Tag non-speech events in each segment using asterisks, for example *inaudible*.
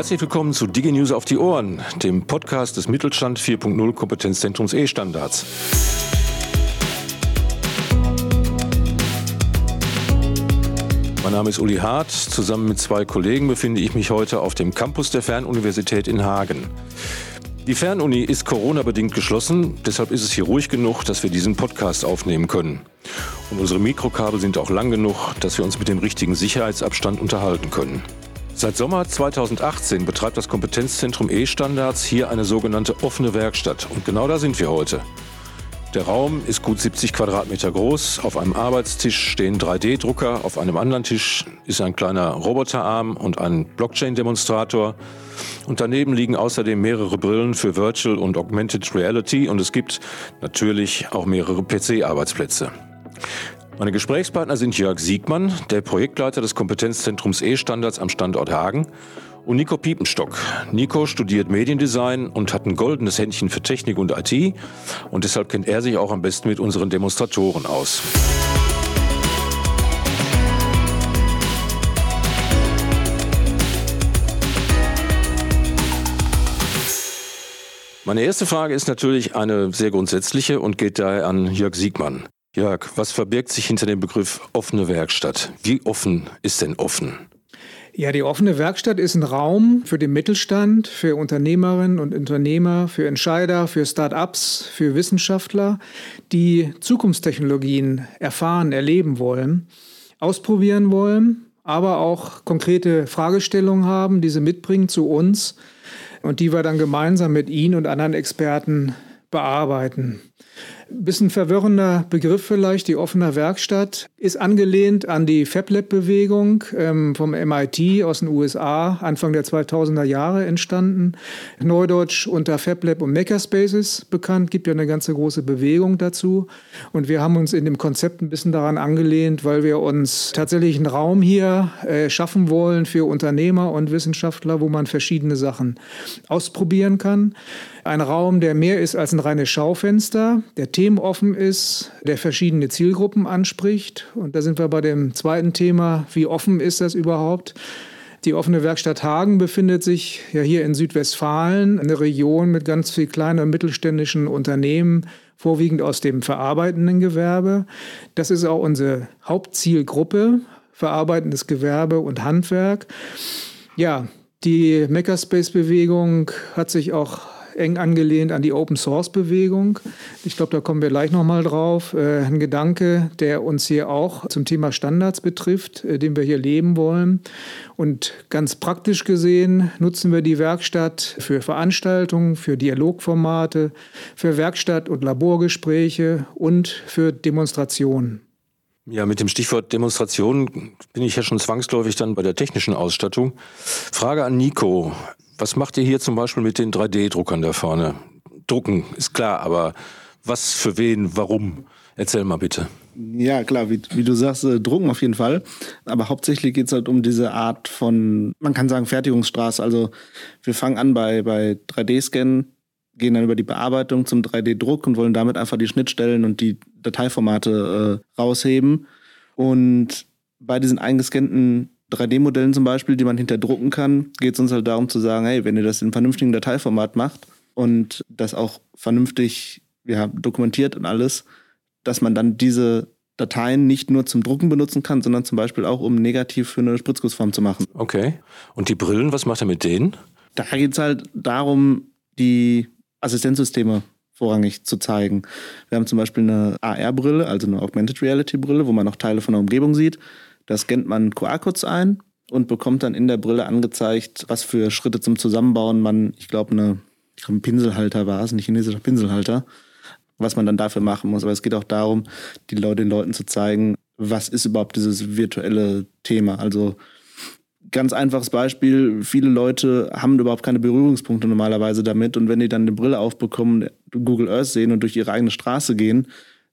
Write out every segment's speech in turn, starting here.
Herzlich willkommen zu DigiNews auf die Ohren, dem Podcast des Mittelstand 4.0 Kompetenzzentrums E-Standards. Mein Name ist Uli Hart. Zusammen mit zwei Kollegen befinde ich mich heute auf dem Campus der Fernuniversität in Hagen. Die Fernuni ist Corona-bedingt geschlossen, deshalb ist es hier ruhig genug, dass wir diesen Podcast aufnehmen können. Und unsere Mikrokabel sind auch lang genug, dass wir uns mit dem richtigen Sicherheitsabstand unterhalten können. Seit Sommer 2018 betreibt das Kompetenzzentrum E-Standards hier eine sogenannte offene Werkstatt. Und genau da sind wir heute. Der Raum ist gut 70 Quadratmeter groß. Auf einem Arbeitstisch stehen 3D-Drucker. Auf einem anderen Tisch ist ein kleiner Roboterarm und ein Blockchain-Demonstrator. Und daneben liegen außerdem mehrere Brillen für Virtual und Augmented Reality. Und es gibt natürlich auch mehrere PC-Arbeitsplätze. Meine Gesprächspartner sind Jörg Siegmann, der Projektleiter des Kompetenzzentrums E-Standards am Standort Hagen und Nico Piepenstock. Nico studiert Mediendesign und hat ein goldenes Händchen für Technik und IT und deshalb kennt er sich auch am besten mit unseren Demonstratoren aus. Meine erste Frage ist natürlich eine sehr grundsätzliche und geht daher an Jörg Siegmann. Jörg, was verbirgt sich hinter dem Begriff offene Werkstatt? Wie offen ist denn offen? Ja, die offene Werkstatt ist ein Raum für den Mittelstand, für Unternehmerinnen und Unternehmer, für Entscheider, für Start-ups, für Wissenschaftler, die Zukunftstechnologien erfahren, erleben wollen, ausprobieren wollen, aber auch konkrete Fragestellungen haben, diese mitbringen zu uns und die wir dann gemeinsam mit Ihnen und anderen Experten bearbeiten. Bisschen verwirrender Begriff vielleicht, die offene Werkstatt, ist angelehnt an die FabLab-Bewegung ähm, vom MIT aus den USA, Anfang der 2000er Jahre entstanden. Neudeutsch unter FabLab und Makerspaces bekannt, gibt ja eine ganze große Bewegung dazu. Und wir haben uns in dem Konzept ein bisschen daran angelehnt, weil wir uns tatsächlich einen Raum hier äh, schaffen wollen für Unternehmer und Wissenschaftler, wo man verschiedene Sachen ausprobieren kann. Ein Raum, der mehr ist als ein reines Schaufenster, der themenoffen ist, der verschiedene Zielgruppen anspricht. Und da sind wir bei dem zweiten Thema, wie offen ist das überhaupt? Die offene Werkstatt Hagen befindet sich ja hier in Südwestfalen, eine Region mit ganz viel kleinen und mittelständischen Unternehmen, vorwiegend aus dem verarbeitenden Gewerbe. Das ist auch unsere Hauptzielgruppe, verarbeitendes Gewerbe und Handwerk. Ja, die Makerspace-Bewegung hat sich auch eng angelehnt an die Open Source Bewegung. Ich glaube, da kommen wir gleich nochmal drauf. Äh, ein Gedanke, der uns hier auch zum Thema Standards betrifft, äh, den wir hier leben wollen. Und ganz praktisch gesehen nutzen wir die Werkstatt für Veranstaltungen, für Dialogformate, für Werkstatt- und Laborgespräche und für Demonstrationen. Ja, mit dem Stichwort Demonstration bin ich ja schon zwangsläufig dann bei der technischen Ausstattung. Frage an Nico. Was macht ihr hier zum Beispiel mit den 3D-Druckern da vorne? Drucken ist klar, aber was für wen, warum? Erzähl mal bitte. Ja, klar, wie, wie du sagst, äh, drucken auf jeden Fall. Aber hauptsächlich geht es halt um diese Art von, man kann sagen, Fertigungsstraße. Also wir fangen an bei, bei 3D-Scannen, gehen dann über die Bearbeitung zum 3D-Druck und wollen damit einfach die Schnittstellen und die Dateiformate äh, rausheben. Und bei diesen eingescannten 3D-Modellen zum Beispiel, die man hinterdrucken kann, geht es uns halt darum zu sagen, hey, wenn ihr das in vernünftigen Dateiformat macht und das auch vernünftig ja, dokumentiert und alles, dass man dann diese Dateien nicht nur zum Drucken benutzen kann, sondern zum Beispiel auch, um negativ für eine Spritzgussform zu machen. Okay. Und die Brillen, was macht er mit denen? Da geht es halt darum, die Assistenzsysteme vorrangig zu zeigen. Wir haben zum Beispiel eine AR-Brille, also eine Augmented Reality-Brille, wo man auch Teile von der Umgebung sieht. Da scannt man QR-Codes ein und bekommt dann in der Brille angezeigt, was für Schritte zum Zusammenbauen man, ich glaube, eine, ein Pinselhalter war es, ein chinesischer Pinselhalter, was man dann dafür machen muss. Aber es geht auch darum, die Leute, den Leuten zu zeigen, was ist überhaupt dieses virtuelle Thema. Also ganz einfaches Beispiel, viele Leute haben überhaupt keine Berührungspunkte normalerweise damit und wenn die dann eine Brille aufbekommen, Google Earth sehen und durch ihre eigene Straße gehen,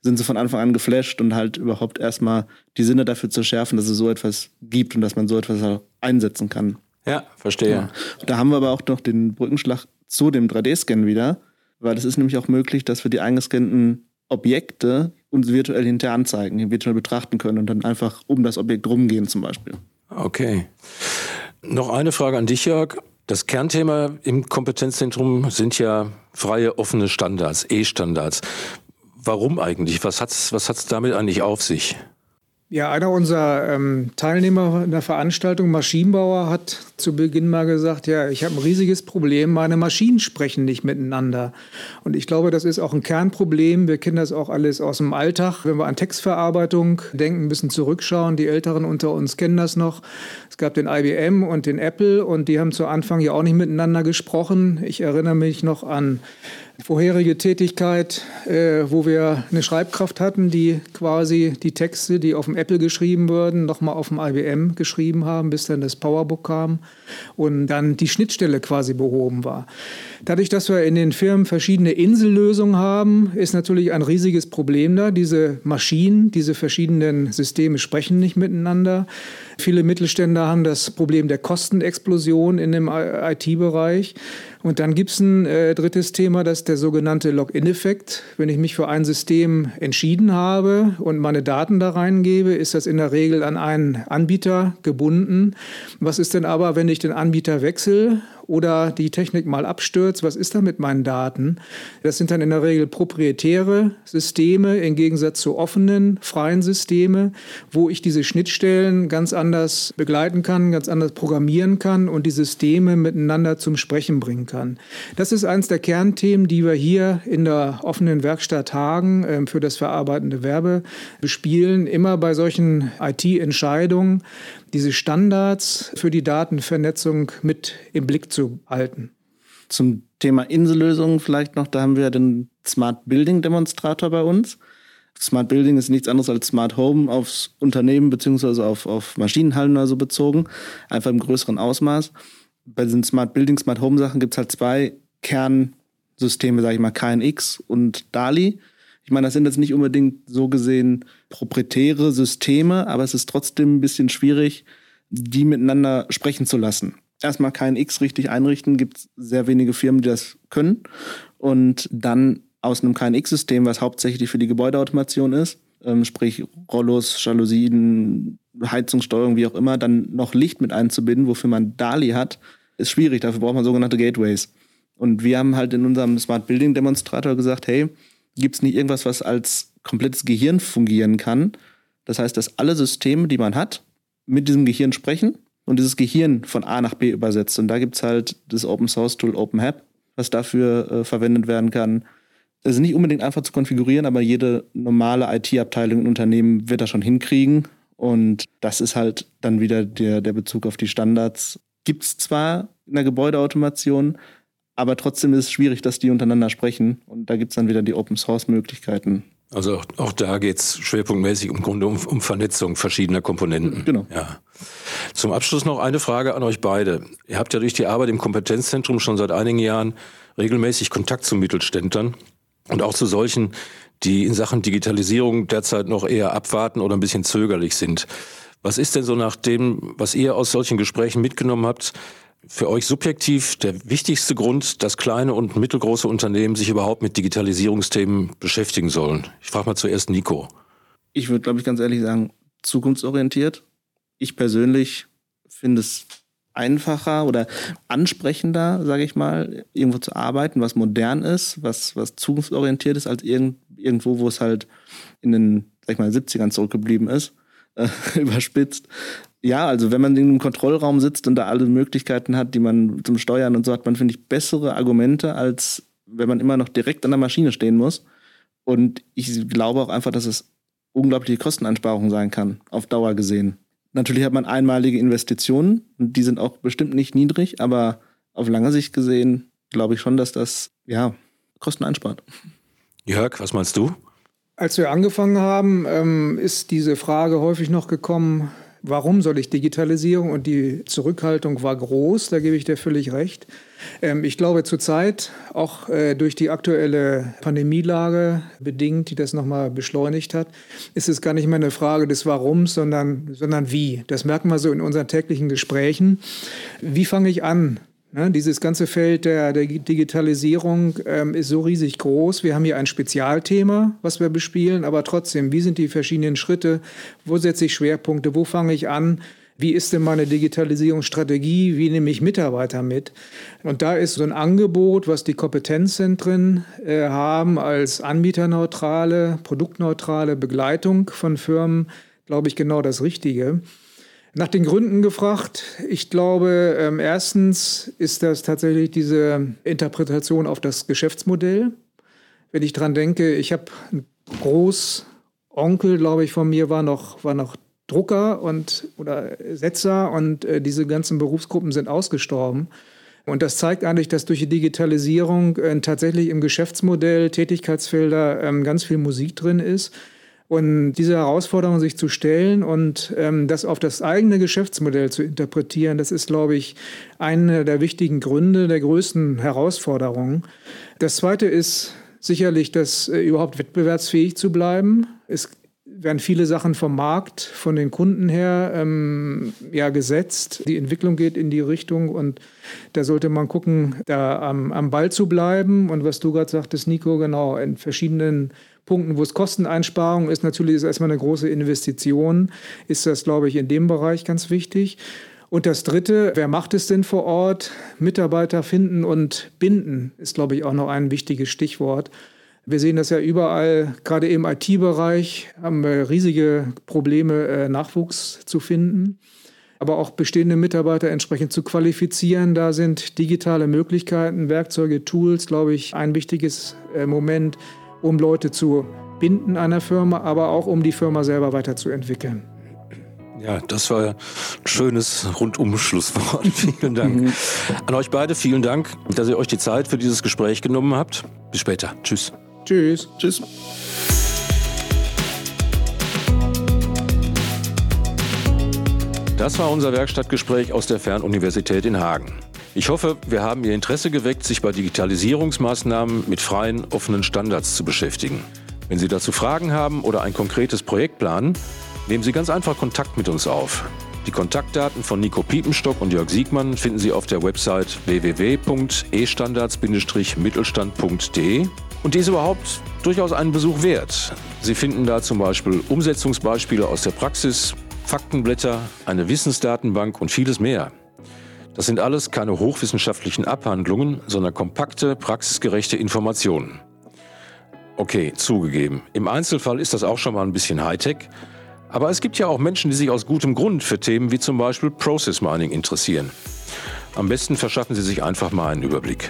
sind sie von Anfang an geflasht und halt überhaupt erstmal die Sinne dafür zu schärfen, dass es so etwas gibt und dass man so etwas auch einsetzen kann. Ja, verstehe. Ja. Da haben wir aber auch noch den Brückenschlag zu dem 3D-Scan wieder, weil es ist nämlich auch möglich, dass wir die eingescannten Objekte uns virtuell hinterher anzeigen, virtuell betrachten können und dann einfach um das Objekt rumgehen zum Beispiel. Okay. Noch eine Frage an dich, Jörg. Das Kernthema im Kompetenzzentrum sind ja freie, offene Standards, E-Standards. Warum eigentlich? Was hat es was hat's damit eigentlich auf sich? Ja, einer unserer ähm, Teilnehmer in der Veranstaltung, Maschinenbauer, hat zu Beginn mal gesagt, ja, ich habe ein riesiges Problem, meine Maschinen sprechen nicht miteinander. Und ich glaube, das ist auch ein Kernproblem. Wir kennen das auch alles aus dem Alltag. Wenn wir an Textverarbeitung denken, ein bisschen zurückschauen, die Älteren unter uns kennen das noch. Es gab den IBM und den Apple und die haben zu Anfang ja auch nicht miteinander gesprochen. Ich erinnere mich noch an vorherige Tätigkeit, äh, wo wir eine Schreibkraft hatten, die quasi die Texte, die auf dem Apple geschrieben wurden, nochmal auf dem IBM geschrieben haben, bis dann das Powerbook kam und dann die Schnittstelle quasi behoben war. Dadurch, dass wir in den Firmen verschiedene Insellösungen haben, ist natürlich ein riesiges Problem da. Diese Maschinen, diese verschiedenen Systeme sprechen nicht miteinander. Viele Mittelständler haben das Problem der Kostenexplosion in dem IT-Bereich. Und dann gibt es ein äh, drittes Thema, das ist der sogenannte Login-Effekt. Wenn ich mich für ein System entschieden habe und meine Daten da reingebe, ist das in der Regel an einen Anbieter gebunden. Was ist denn aber, wenn ich den Anbieter wechsle oder die Technik mal abstürzt, was ist da mit meinen Daten? Das sind dann in der Regel proprietäre Systeme im Gegensatz zu offenen, freien Systeme, wo ich diese Schnittstellen ganz anders begleiten kann, ganz anders programmieren kann und die Systeme miteinander zum Sprechen bringen kann. Das ist eines der Kernthemen, die wir hier in der offenen Werkstatt Hagen äh, für das verarbeitende Werbe bespielen. Immer bei solchen IT-Entscheidungen diese Standards für die Datenvernetzung mit im Blick zu halten. Zum Thema Insellösungen vielleicht noch, da haben wir den Smart Building Demonstrator bei uns. Smart Building ist nichts anderes als Smart Home aufs Unternehmen beziehungsweise auf, auf Maschinenhallen oder so bezogen, einfach im größeren Ausmaß. Bei den Smart Building, Smart Home Sachen gibt es halt zwei Kernsysteme, sage ich mal, KNX und DALI. Ich meine, das sind jetzt nicht unbedingt so gesehen proprietäre Systeme, aber es ist trotzdem ein bisschen schwierig, die miteinander sprechen zu lassen. Erstmal kein X richtig einrichten, gibt es sehr wenige Firmen, die das können. Und dann aus einem KNX-System, was hauptsächlich für die Gebäudeautomation ist, ähm, sprich Rollos, Jalousien, Heizungssteuerung, wie auch immer, dann noch Licht mit einzubinden, wofür man DALI hat, ist schwierig. Dafür braucht man sogenannte Gateways. Und wir haben halt in unserem Smart Building Demonstrator gesagt, hey, gibt es nicht irgendwas, was als komplettes Gehirn fungieren kann. Das heißt, dass alle Systeme, die man hat, mit diesem Gehirn sprechen und dieses Gehirn von A nach B übersetzt. Und da gibt es halt das Open Source Tool OpenHab, was dafür äh, verwendet werden kann. Das ist nicht unbedingt einfach zu konfigurieren, aber jede normale IT-Abteilung im Unternehmen wird das schon hinkriegen. Und das ist halt dann wieder der, der Bezug auf die Standards. Gibt es zwar in der Gebäudeautomation, aber trotzdem ist es schwierig, dass die untereinander sprechen. Und da gibt es dann wieder die Open-Source-Möglichkeiten. Also auch, auch da geht es schwerpunktmäßig im Grunde um, um Vernetzung verschiedener Komponenten. Genau. Ja. Zum Abschluss noch eine Frage an euch beide. Ihr habt ja durch die Arbeit im Kompetenzzentrum schon seit einigen Jahren regelmäßig Kontakt zu Mittelständlern und auch zu solchen, die in Sachen Digitalisierung derzeit noch eher abwarten oder ein bisschen zögerlich sind. Was ist denn so nach dem, was ihr aus solchen Gesprächen mitgenommen habt, für euch subjektiv der wichtigste Grund, dass kleine und mittelgroße Unternehmen sich überhaupt mit Digitalisierungsthemen beschäftigen sollen? Ich frage mal zuerst Nico. Ich würde, glaube ich, ganz ehrlich sagen, zukunftsorientiert. Ich persönlich finde es einfacher oder ansprechender, sage ich mal, irgendwo zu arbeiten, was modern ist, was, was zukunftsorientiert ist, als irgend, irgendwo, wo es halt in den, sag ich mal, 70ern zurückgeblieben ist, äh, *laughs* überspitzt. Ja, also wenn man in einem Kontrollraum sitzt und da alle Möglichkeiten hat, die man zum Steuern und so hat, man, finde ich, bessere Argumente, als wenn man immer noch direkt an der Maschine stehen muss. Und ich glaube auch einfach, dass es unglaubliche Kosteneinsparungen sein kann, auf Dauer gesehen. Natürlich hat man einmalige Investitionen und die sind auch bestimmt nicht niedrig, aber auf lange Sicht gesehen glaube ich schon, dass das ja Kosten einspart. Jörg, was meinst du? Als wir angefangen haben, ähm, ist diese Frage häufig noch gekommen, warum soll ich Digitalisierung? Und die Zurückhaltung war groß, da gebe ich dir völlig recht. Ähm, ich glaube zurzeit, auch äh, durch die aktuelle Pandemielage bedingt, die das nochmal beschleunigt hat, ist es gar nicht mehr eine Frage des Warums, sondern, sondern wie. Das merken wir so in unseren täglichen Gesprächen. Wie fange ich an? Ne, dieses ganze Feld der, der Digitalisierung ähm, ist so riesig groß. Wir haben hier ein Spezialthema, was wir bespielen, aber trotzdem, wie sind die verschiedenen Schritte? Wo setze ich Schwerpunkte? Wo fange ich an? wie ist denn meine Digitalisierungsstrategie, wie nehme ich Mitarbeiter mit. Und da ist so ein Angebot, was die Kompetenzzentren äh, haben als anbieterneutrale, produktneutrale Begleitung von Firmen, glaube ich, genau das Richtige. Nach den Gründen gefragt. Ich glaube, ähm, erstens ist das tatsächlich diese Interpretation auf das Geschäftsmodell. Wenn ich dran denke, ich habe einen Großonkel, glaube ich, von mir war noch, war noch Drucker und oder Setzer und äh, diese ganzen Berufsgruppen sind ausgestorben. Und das zeigt eigentlich, dass durch die Digitalisierung äh, tatsächlich im Geschäftsmodell, Tätigkeitsfelder ähm, ganz viel Musik drin ist. Und diese Herausforderung sich zu stellen und ähm, das auf das eigene Geschäftsmodell zu interpretieren, das ist, glaube ich, eine der wichtigen Gründe, der größten Herausforderungen. Das Zweite ist sicherlich, das äh, überhaupt wettbewerbsfähig zu bleiben. Es werden viele Sachen vom Markt, von den Kunden her ähm, ja gesetzt. Die Entwicklung geht in die Richtung und da sollte man gucken, da am, am Ball zu bleiben. Und was du gerade sagtest, Nico, genau, in verschiedenen Punkten, wo es Kosteneinsparung ist, natürlich ist erstmal eine große Investition, ist das, glaube ich, in dem Bereich ganz wichtig. Und das Dritte, wer macht es denn vor Ort? Mitarbeiter finden und binden ist, glaube ich, auch noch ein wichtiges Stichwort. Wir sehen das ja überall, gerade im IT-Bereich haben wir riesige Probleme, äh, Nachwuchs zu finden, aber auch bestehende Mitarbeiter entsprechend zu qualifizieren. Da sind digitale Möglichkeiten, Werkzeuge, Tools, glaube ich, ein wichtiges äh, Moment, um Leute zu binden einer Firma, aber auch um die Firma selber weiterzuentwickeln. Ja, das war ein schönes Rundumschlusswort. *laughs* vielen Dank. Mhm. An euch beide vielen Dank, dass ihr euch die Zeit für dieses Gespräch genommen habt. Bis später. Tschüss. Tschüss. Tschüss. Das war unser Werkstattgespräch aus der Fernuniversität in Hagen. Ich hoffe, wir haben Ihr Interesse geweckt, sich bei Digitalisierungsmaßnahmen mit freien, offenen Standards zu beschäftigen. Wenn Sie dazu Fragen haben oder ein konkretes Projekt planen, nehmen Sie ganz einfach Kontakt mit uns auf. Die Kontaktdaten von Nico Piepenstock und Jörg Siegmann finden Sie auf der Website www.estandards-mittelstand.de und die ist überhaupt durchaus einen Besuch wert. Sie finden da zum Beispiel Umsetzungsbeispiele aus der Praxis, Faktenblätter, eine Wissensdatenbank und vieles mehr. Das sind alles keine hochwissenschaftlichen Abhandlungen, sondern kompakte, praxisgerechte Informationen. Okay, zugegeben. Im Einzelfall ist das auch schon mal ein bisschen Hightech. Aber es gibt ja auch Menschen, die sich aus gutem Grund für Themen wie zum Beispiel Process Mining interessieren. Am besten verschaffen Sie sich einfach mal einen Überblick.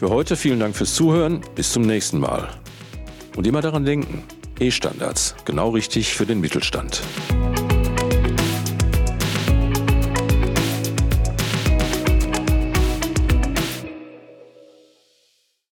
Für heute vielen Dank fürs Zuhören. Bis zum nächsten Mal. Und immer daran denken, E-Standards, genau richtig für den Mittelstand.